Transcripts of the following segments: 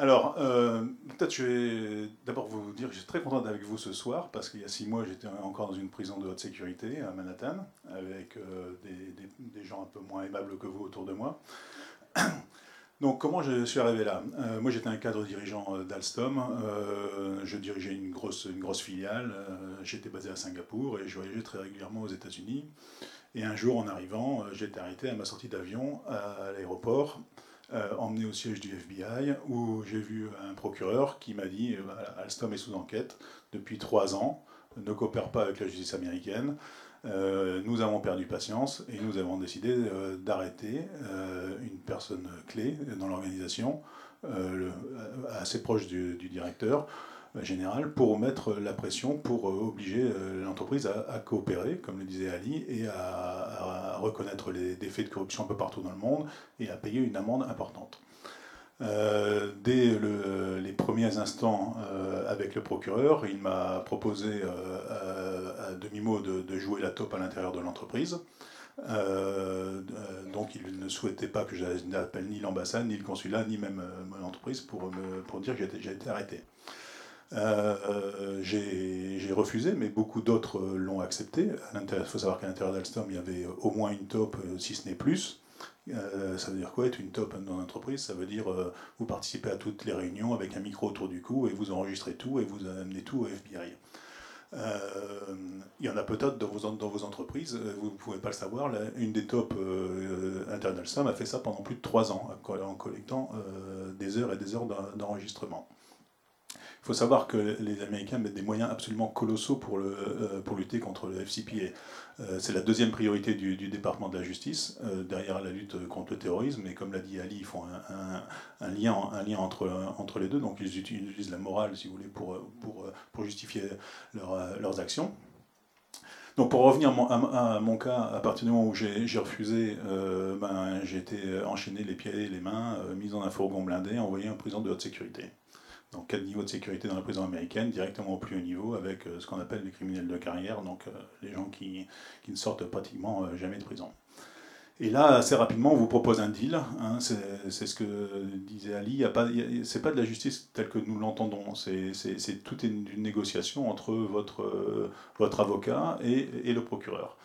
Alors, euh, peut-être je vais d'abord vous dire que je suis très content d'être avec vous ce soir, parce qu'il y a six mois, j'étais encore dans une prison de haute sécurité à Manhattan, avec euh, des, gens un peu moins aimables que vous autour de moi. Donc, comment je suis arrivé là? Euh, Moi, j'étais un cadre dirigeant d'Alstom. je dirigeais une grosse, une grosse filiale. j'étais basé à Singapour et je voyageais très régulièrement aux États-Unis. Et un jour, en arrivant, j'ai été arrêté à ma sortie d'avion à l'aéroport euh, emmené au siège du FBI, où j'ai vu un procureur qui m'a dit euh, Alstom est sous enquête depuis trois ans, ne coopère pas avec la justice américaine. Euh, nous avons perdu patience et nous avons décidé d'arrêter une personne clé dans l'organisation, assez proche du directeur, euh, général pour mettre la pression, pour euh, obliger euh, l'entreprise à, coopérer, comme le disait Ali, et à, reconnaître les, faits de corruption un peu partout dans le monde et à payer une amende importante. dès les premiers instants avec le procureur, il m'a proposé à demi-mot de, jouer la taupe à l'intérieur de l'entreprise. donc il ne souhaitait pas que j'appelle ni l'ambassade, ni le consulat, ni même mon entreprise pour, me, pour dire que j'ai été arrêté. Euh, j'ai refusé, mais beaucoup d'autres euh, l'ont accepté. Il faut savoir qu'à l'intérieur d'Alstom, il y avait au moins une top, euh, si ce n'est plus. ça veut dire quoi être une top dans l'entreprise Ça veut dire vous participez à toutes les réunions avec un micro autour du cou et vous enregistrez tout et vous amenez tout au FBI. il y en a peut-être dans vos, entreprises, vous ne pouvez pas le savoir, une des top internes d'Alstom a fait ça pendant plus de trois ans, en collectant des heures et des heures d'enregistrement. Il faut savoir que les Américains mettent des moyens absolument colossaux pour, le, euh, pour lutter contre le FCPA. Euh, c'est la deuxième priorité du, département de la justice, euh, derrière la lutte contre le terrorisme. Et comme l'a dit Ali, ils font un, lien, un lien entre, entre les deux. Donc ils utilisent la morale, si vous voulez, pour, pour, pour justifier leurs actions. Donc pour revenir à mon, cas, à partir du moment où j'ai refusé, ben, j'ai été enchaîné les pieds et les mains, mis dans un fourgon blindé, envoyé en prison de haute sécurité donc quatre niveaux de sécurité dans la prison américaine, directement au plus haut niveau, avec euh, ce qu'on appelle les criminels de carrière, donc euh, les gens qui, qui, ne sortent pratiquement euh, jamais de prison. Et là, assez rapidement, on vous propose un deal. Hein, c'est ce que disait Ali. Ce n'est pas de la justice telle que nous l'entendons. C'est tout une, une, négociation entre votre, votre avocat et, et, le procureur.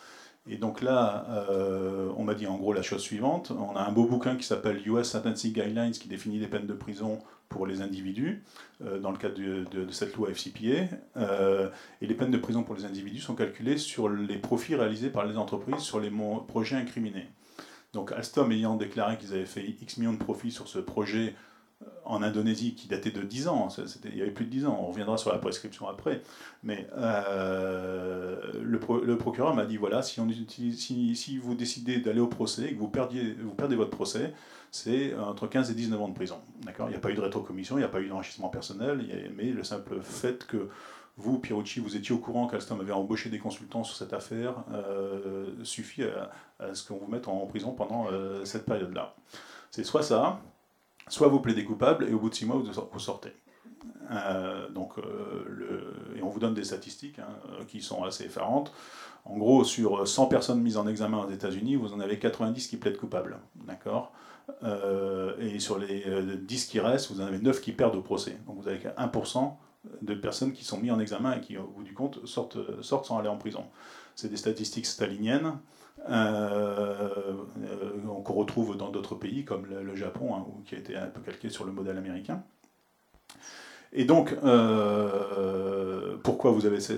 Et donc là, on m'a dit en gros la chose suivante. On a un beau bouquin qui s'appelle US Sentencing Guidelines qui définit les peines de prison pour les individus, euh, dans le cadre de, cette loi FCPA. Euh, et les peines de prison pour les individus sont calculées sur les profits réalisés par les entreprises sur les projets incriminés. Donc Alstom ayant déclaré qu'ils avaient fait X millions de profits sur ce projet en Indonésie qui datait de 10 ans, il y avait plus de 10 ans, on reviendra sur la prescription après, mais le, procureur m'a dit voilà, si, vous décidez d'aller au procès et que vous, perdiez, perdez votre procès, c'est entre 15 et 19 ans de prison. D'accord? Il n'y a pas eu de rétrocommission, il n'y a pas eu d'enrichissement personnel, mais le simple fait que vous, Pierucci, vous étiez au courant qu'Alstom avait embauché des consultants sur cette affaire euh, suffit à, ce qu'on vous mette en prison pendant euh, cette période-là. C'est soit ça, soit vous plaidez coupable et au bout de six mois, vous sortez. Euh, donc, le, et on vous donne des statistiques hein, qui sont assez effarantes. En gros, sur 100 personnes mises en examen aux États-Unis, vous en avez 90 qui plaident coupables. D'accord? Euh, et sur les 10 euh, qui restent, vous en avez 9 qui perdent au procès. Donc vous avez 1% de personnes qui sont mises en examen et qui, au bout du compte, sortent, sortent sans aller en prison. C'est des statistiques staliniennes euh, qu'on retrouve dans d'autres pays comme le, Japon, hein, qui a été un peu calqué sur le modèle américain. Et donc, euh, pourquoi vous avez ces,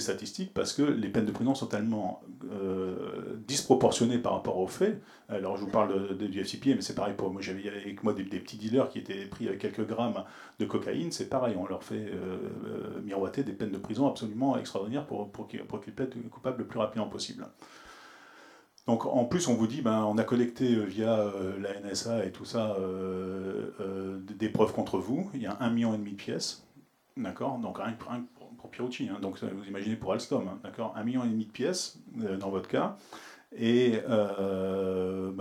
statistiques? Parce que les peines de prison sont tellement euh, disproportionnées par rapport aux faits. Alors, je vous parle du FCPA, mais c'est pareil pour moi. J'avais avec moi des, petits dealers qui étaient pris avec quelques grammes de cocaïne. C'est pareil, on leur fait euh, miroiter des peines de prison absolument extraordinaires pour, qu'ils plaident coupables le plus rapidement possible. Donc en plus, on vous dit, ben, on a collecté euh, via euh, la NSA et tout ça euh, des preuves contre vous. Il y a un million et demi de pièces, d'accord? Donc rien, rien pour Pierucci, hein. donc vous imaginez pour Alstom, hein, d'accord? Un million et demi de pièces dans votre cas. Et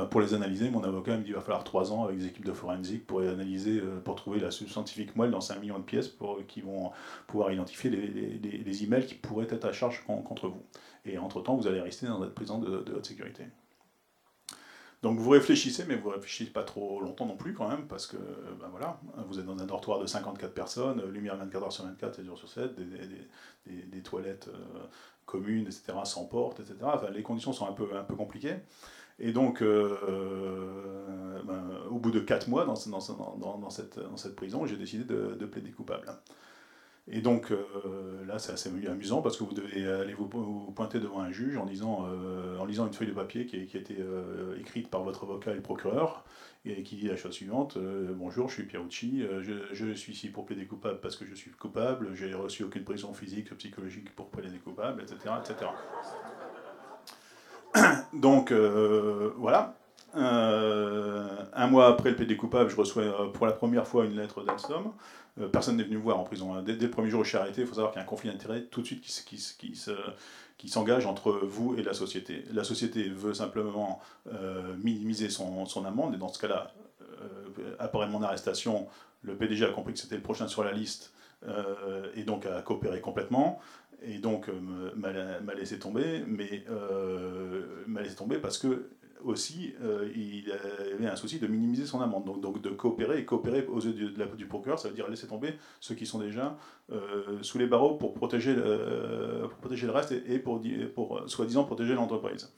pour les analyser, mon avocat me dit qu'il va falloir trois ans avec des équipes de forensique pour analyser, pour trouver la scientifique moelle dans 5 millions de pièces pour, qui vont pouvoir identifier les, emails qui pourraient être à charge contre vous. Et entre-temps, vous allez rester dans votre prison de, haute sécurité. Donc vous réfléchissez, mais vous réfléchissez pas trop longtemps non plus quand même, parce que ben voilà, vous êtes dans un dortoir de 54 personnes, lumière 24 heures sur 24, 7 jours sur 7, des, toilettes communes, etc., sans porte, etc. Enfin, les conditions sont un peu, un peu compliquées. Et donc, ben, au bout de 4 mois dans, cette, prison, j'ai décidé de, de plaider coupable. Et donc euh, là, c'est assez amusant parce que vous devez aller vous, pointer devant un juge en, euh, lisant une feuille de papier qui, qui a été euh, écrite par votre avocat et le procureur et qui dit la chose suivante Bonjour, je suis Pierucci, je, je, suis ici pour plaider coupable parce que je suis coupable, j'ai reçu aucune prison physique, psychologique pour plaider coupable, etc. etc. Donc voilà. un mois après le plaider coupable, je reçois pour la première fois une lettre d'Alstom euh, personne n'est venu me voir en prison. Hein. Dès, le premier jour où je suis arrêté, il faut savoir qu'il y a un conflit d'intérêts tout de suite qui, s'engage entre vous et la société. La société veut simplement euh, minimiser son, amende, et dans ce cas-là, euh, après mon arrestation, le PDG a compris que c'était le prochain sur la liste, et donc a coopéré complètement, et donc m'a laissé tomber, mais m'a laissé tomber parce que aussi, euh, il avait un souci de minimiser son amende, donc, de coopérer, et coopérer aux yeux du, du procureur, ça veut dire laisser tomber ceux qui sont déjà euh, sous les barreaux pour protéger le, reste et, pour soi-disant protéger l'entreprise.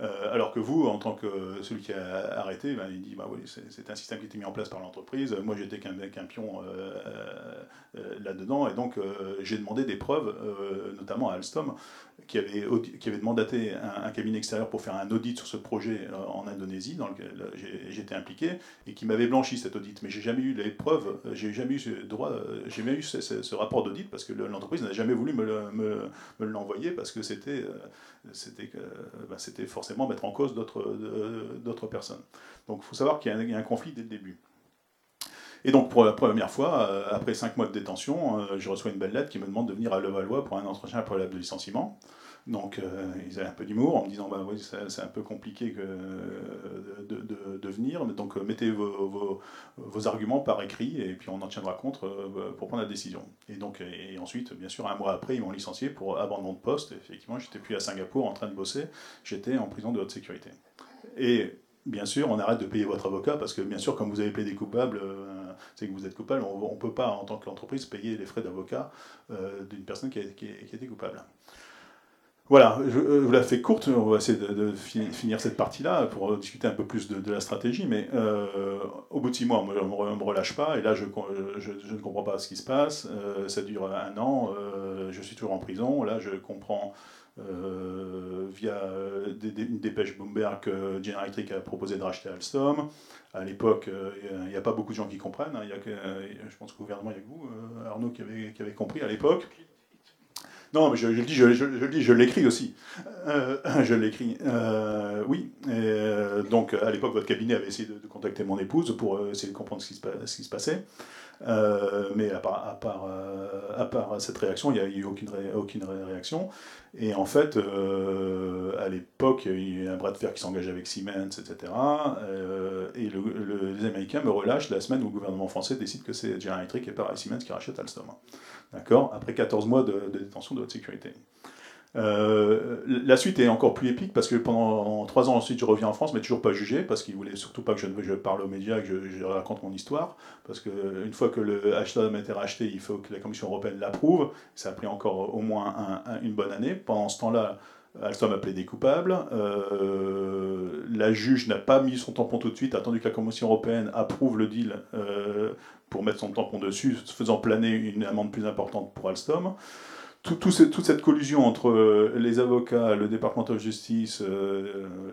Euh, alors que vous, en tant que celui qui a arrêté, ben, il dit bah oui, c'est un système qui été mis en place par l'entreprise. Moi, j'étais qu'un pion là-dedans, et donc j'ai demandé des preuves, notamment à Alstom, qui avait, qui avait un, cabinet extérieur pour faire un audit sur ce projet euh, en Indonésie, dans lequel euh, j'étais impliqué, et qui m'avait blanchi cet audit. Mais j'ai jamais eu les preuves, euh, j'ai jamais eu droit, j'ai jamais eu ce, rapport d'audit parce que l'entreprise n'a jamais voulu me, l'envoyer parce que c'était c'était bah, c'était forcément mettre en cause d'autres personnes. Donc il faut savoir qu'il y, a un conflit dès le début. Et donc, pour la première fois, après cinq mois de détention, je reçois une belle lettre qui me demande de venir à Levallois pour un entretien préalable de licenciement. Donc euh, ils avaient un peu d'humour en me disant bah oui c'est un peu compliqué que, de, de, venir, donc euh, mettez vos, vos, arguments par écrit et puis on en tiendra compte euh, pour prendre la décision. Et donc et ensuite bien sûr un mois après ils m'ont licencié pour abandon de poste. effectivement j'étais plus à Singapour en train de bosser, j'étais en prison de haute sécurité. Et bien sûr, on arrête de payer votre avocat parce que, bien sûr, comme vous avez plaidé coupable, c'est que vous êtes coupable. On ne peut pas, en tant qu'entreprise, payer les frais d'avocat d'une personne qui a, qui, qui a, été coupable. Voilà, je, euh, vous la fais courte, on va essayer de, finir cette partie-là pour discuter un peu plus de, la stratégie, mais euh, au bout de six mois, on ne me, relâche pas, et là je, ne comprends pas ce qui se passe, euh, ça dure un an, je suis toujours en prison, là je comprends via une dépêche Bloomberg que General Electric a proposé de racheter Alstom. À l'époque, il n'y a, pas beaucoup de gens qui comprennent, hein. y a que, je pense qu'au gouvernement, il y a que vous, Arnaud, qui qui avait compris à l'époque. Non, mais je, le dis, je, je, dis, je l'écris aussi. Euh, je l'écris. Euh, oui. Euh, donc, à l'époque, votre cabinet avait essayé de, contacter mon épouse pour essayer de comprendre ce qui se passait. Mais à part, à, part, à part, cette réaction, il n'y a eu aucune, aucune réaction. Et en fait, à l'époque, il y a eu un bras de fer qui s'engage avec Siemens, etc. et les Américains me relâchent la semaine où le gouvernement français décide que c'est General Electric et pas Siemens qui rachète Alstom. D'accord? Après 14 mois de, détention de haute sécurité. Euh, la suite est encore plus épique parce que pendant 3 ans ensuite je reviens en France mais toujours pas jugé parce qu'il voulait surtout pas que je, parle aux médias, que je, raconte mon histoire parce qu'une fois que le Alstom a été racheté il faut que la Commission européenne l'approuve, ça a pris encore au moins une bonne année. Pendant ce temps-là Alstom a plaidé coupable. Euh, la juge n'a pas mis son tampon tout de suite, attendu que la Commission européenne approuve le deal euh, pour mettre son tampon dessus, faisant planer une amende plus importante pour Alstom. Tout, toute cette collusion entre euh, les avocats, le département de justice,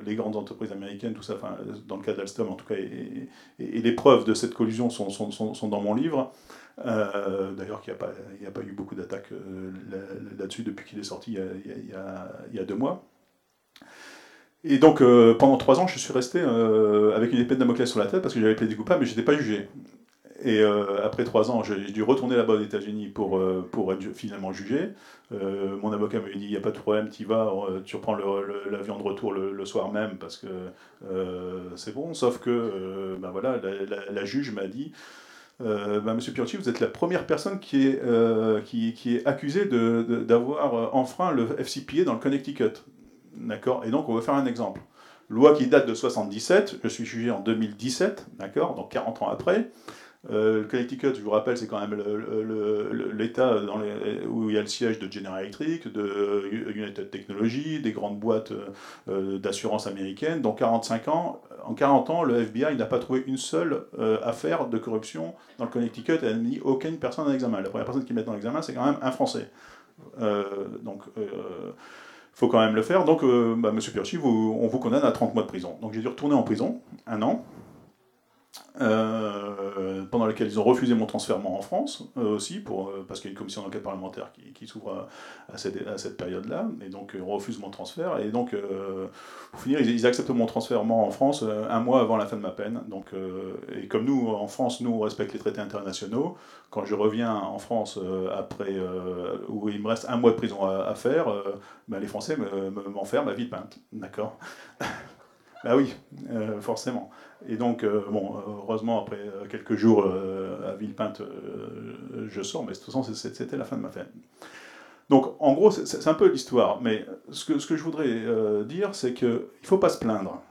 les grandes entreprises américaines, tout ça, enfin, dans le cas d'Alstom en tout cas, et, les preuves de cette collusion sont, dans mon livre. Euh, d'ailleurs, il n'y a, pas eu beaucoup d'attaques euh, là-dessus depuis qu'il est sorti il y, a, deux mois. Et donc, euh, pendant trois ans, je suis resté avec une épée de Damoclès sur la tête parce que j'avais plaidé coupable, mais je n'étais pas jugé. Et après trois ans, j'ai dû retourner là-bas aux États-Unis pour, pour être finalement jugé. mon avocat m'a dit il n'y a pas de problème, tu vas, tu reprends l'avion de retour le, soir même parce que c'est bon. Sauf que ben voilà, la, juge m'a dit euh, bah, Monsieur Piotti, vous êtes la première personne qui est, euh, qui, est accusée d'avoir de, enfreint le FCPA dans le Connecticut. D'accord? Et donc, on va faire un exemple. Loi qui date de 77, je suis jugé en 2017, d'accord, donc 40 ans après. Euh, le Connecticut, je vous rappelle, c'est quand même l'État où il y a le siège de General Electric, de United Technologies, des grandes boîtes euh, d'assurance américaines. Donc 45 ans, en 40 ans, le FBI n'a pas trouvé une seule euh, affaire de corruption dans le Connecticut et n'a mis aucune personne en examen. La première personne qui met dans l'examen, c'est quand même un Français. donc il faut quand même le faire. Donc, bah, Monsieur Piercy, on vous condamne à 30 mois de prison. Donc j'ai dû retourner en prison, un an. Euh, pendant laquelle ils ont refusé mon transfert en France euh, aussi, pour, euh, parce qu'il y a une commission d'enquête parlementaire qui, s'ouvre à, cette, période-là, et donc on refuse mon transfert, et donc pour finir, ils, acceptent mon transfert en France un mois avant la fin de ma peine. Donc, et comme nous, en France, nous, on respecte les traités internationaux, quand je reviens en France après, où il me reste un mois de prison à, faire, ben, les Français m'enferment à Villepinte, d'accord? Bah oui, forcément. Et donc, euh, bon, heureusement, après euh, quelques jours euh, à Villepinte, je sors, mais de toute façon, c'était la fin de ma peine. Donc, en gros, c'est un peu l'histoire. Mais ce que, je voudrais dire, c'est qu'il ne faut pas se plaindre.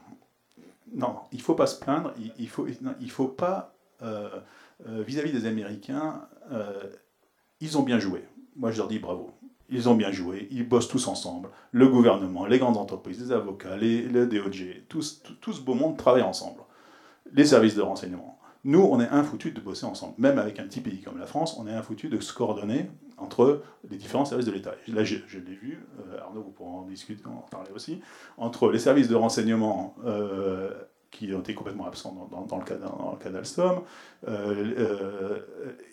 Non, il ne faut pas se plaindre. Il ne faut, il faut pas, vis-à-vis des Américains, ils ont bien joué. Moi, je leur dis bravo. Ils ont bien joué, ils bossent tous ensemble. Le gouvernement, les grandes entreprises, les avocats, les, le DOJ, tout, ce beau monde travaille ensemble les services de renseignement. Nous, on est infoutus de bosser ensemble. Même avec un petit pays comme la France, on est infoutus de se coordonner entre les différents services de l'État. Là, je, l'ai vu, euh, Arnaud, vous pourrez en discuter, en parler aussi, entre les services de renseignement euh, qui ont été complètement absents dans, le cas, d'Alstom, euh,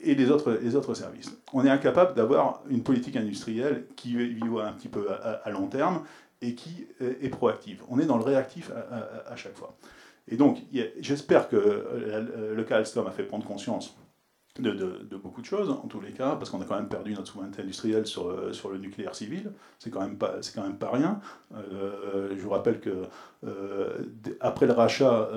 et les autres, services. On est incapable d'avoir une politique industrielle qui voit un petit peu à, long terme et qui est proactive. On est dans le réactif à chaque fois. Et donc, j'espère que euh, le cas Alstom a fait prendre conscience de, beaucoup de choses, en tous les cas, parce qu'on a quand même perdu notre souveraineté industrielle sur, euh, sur le nucléaire civil. C'est quand, même pas, quand même pas rien. Euh, je vous rappelle que après le rachat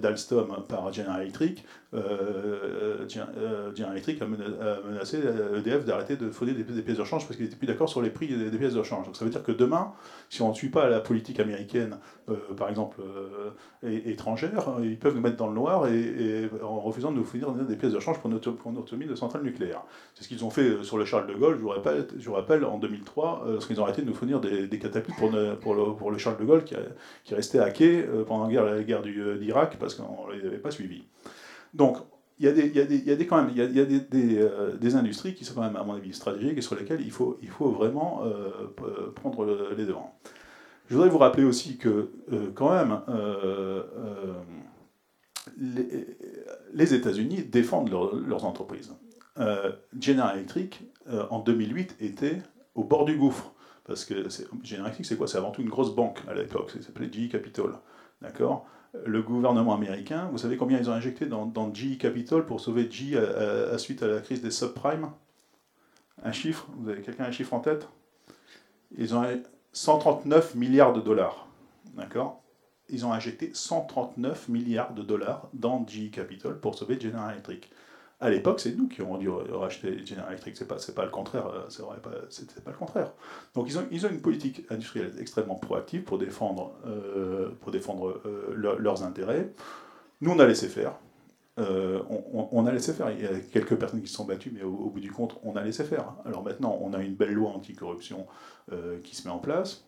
d'Alstom par General Electric, General Electric a, menacé EDF d'arrêter de fournir des, pièces de rechange parce qu'ils n'étaient plus d'accord sur les prix des, pièces de rechange. Donc ça veut dire que demain, si on ne suit pas la politique américaine, par exemple étrangère, ils peuvent nous mettre dans le noir et, en refusant de nous fournir des pièces de pour pour autonomie de centrales nucléaires. C'est ce qu'ils ont fait euh, sur le Charles de Gaulle, je vous rappelle, en 2003, euh, parce qu'ils ont arrêté de nous fournir des, catapultes pour, le, Charles de Gaulle qui, restait hacké euh, pendant la guerre, d'Irak parce qu'on ne les avait pas suivis. Donc, il y a, des, industries qui sont quand même, à mon avis, stratégiques et sur lesquelles il faut, il faut vraiment prendre les devants. Je voudrais vous rappeler aussi que, quand même, les, États-Unis défendent leurs entreprises. Euh, General Electric, euh, en 2008, était au bord du gouffre. Parce que General Electric, c'est quoi? C'est avant tout une grosse banque à l'époque, ça s'appelait GE Capital. D'accord? Le gouvernement américain, vous savez combien ils ont injecté dans, GE Capital pour sauver GE à, suite à la crise des subprimes? Un chiffre? Vous avez quelqu'un un chiffre en tête? Ils ont 139 milliards de dollars. D'accord? Ils ont injecté 139 milliards de dollars dans GE Capital pour sauver General Electric. À l'époque, c'est nous qui avons dû racheter General Electric, c'est pas, pas le contraire, euh, c'était pas, pas le contraire. Donc ils ont, ils ont une politique industrielle extrêmement proactive pour défendre, euh, pour défendre euh, leurs intérêts. Nous, on a laissé faire. on, a laissé faire. Il y a quelques personnes qui se sont battues, mais au, au, bout du compte, on a laissé faire. Alors maintenant, on a une belle loi anticorruption qui se met en place.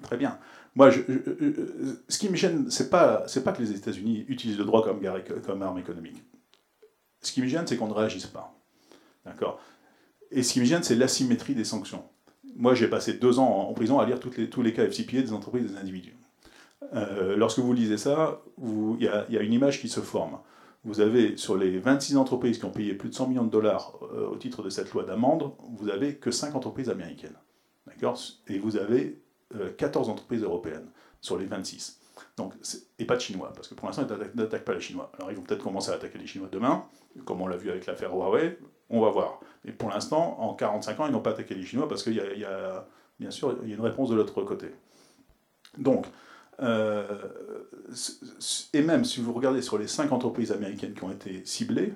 Très bien. Moi, ce qui me gêne, c'est pas, c'est pas que les États-Unis utilisent le droit comme, arme économique. Ce qui me gêne, c'est qu'on ne réagisse pas. D'accord? Et ce qui me gêne, c'est l'asymétrie des sanctions. Moi, j'ai passé deux ans en prison à lire tous les cas FCPA des entreprises et des individus. Euh, lorsque vous lisez ça, il y, y, a une image qui se forme. Vous avez, sur les 26 entreprises qui ont payé plus de 100 millions de dollars euh, au titre de cette loi d'amende, vous avez que 5 entreprises américaines. D'accord? Et vous avez 14 euh, entreprises européennes sur les 26. Donc, et pas de Chinois, parce que pour l'instant, ils n'attaquent pas les Chinois. Alors, ils vont peut-être commencer à attaquer les Chinois demain, comme on l'a vu avec l'affaire Huawei, on va voir. Mais pour l'instant, en 45 ans, ils n'ont pas attaqué les Chinois, parce qu'il y, a, bien sûr, il y a une réponse de l'autre côté. Donc, euh, et même si vous regardez sur les 5 entreprises américaines qui ont été ciblées,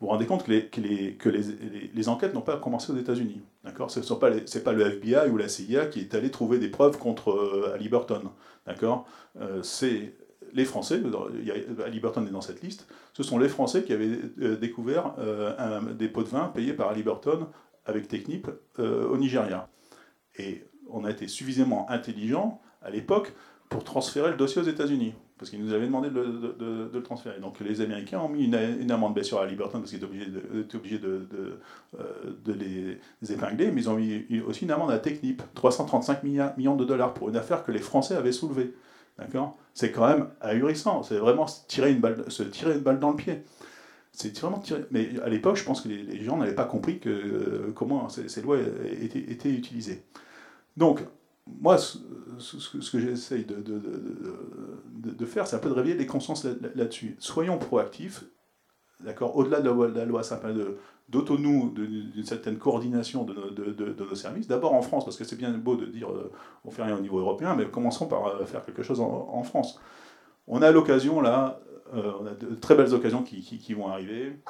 vous vous rendez compte que les, enquêtes n'ont pas commencé aux États-Unis. Ce n'est pas, pas, le FBI ou la CIA qui est allé trouver des preuves contre euh, Halliburton. D'accord? Euh, C'est les Français, est dans cette liste, ce sont les Français qui avaient euh, découvert des pots de vin payés par Halliburton avec Technip au Nigeria. Et on a été suffisamment intelligent à l'époque pour transférer le dossier aux États-Unis parce qu'ils nous avaient demandé de, le transférer. Donc les Américains ont mis une, amende bien sûr à Liberton parce qu'ils étaient obligés de, euh, les, épingler, mais ils ont mis aussi une amende à Technip, 335 millions de dollars pour une affaire que les Français avaient soulevée. D'accord? C'est quand même ahurissant, c'est vraiment se tirer, une balle, se tirer une balle dans le pied. C'est vraiment tiré. Mais à l'époque, je pense que les, gens n'avaient pas compris que, euh, comment ces, ces, lois étaient, étaient utilisées. Donc, moi, ce, que j'essaye de, de, faire, c'est un peu de réveiller les consciences là-dessus. Soyons proactifs, d'accord, au-delà de la, loi de d'auto-nous, d'une certaine coordination de, nos services. D'abord en France, parce que c'est bien beau de dire euh, on fait rien au niveau européen, mais commençons par euh, faire quelque chose en, France. On a l'occasion là, euh, on a de très belles occasions qui, qui, vont arriver,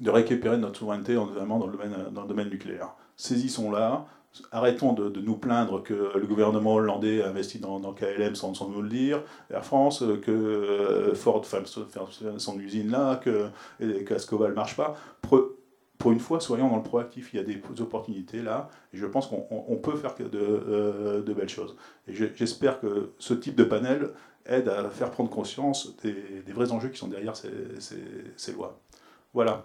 de récupérer notre souveraineté, notamment dans le domaine, dans le domaine nucléaire. Saisissons-la, arrêtons de, nous plaindre que le gouvernement hollandais a investi dans, KLM sans, nous le dire, Air France, que euh, Ford fait son usine là, que qu'Ascoval ne marche pas. Pour, une fois, soyons dans le proactif, il y a des opportunités là, et je pense qu'on peut faire de, euh, de, belles choses. J'espère que ce type de panel aide à faire prendre conscience des, vrais enjeux qui sont derrière ces, ces, ces lois. Voilà.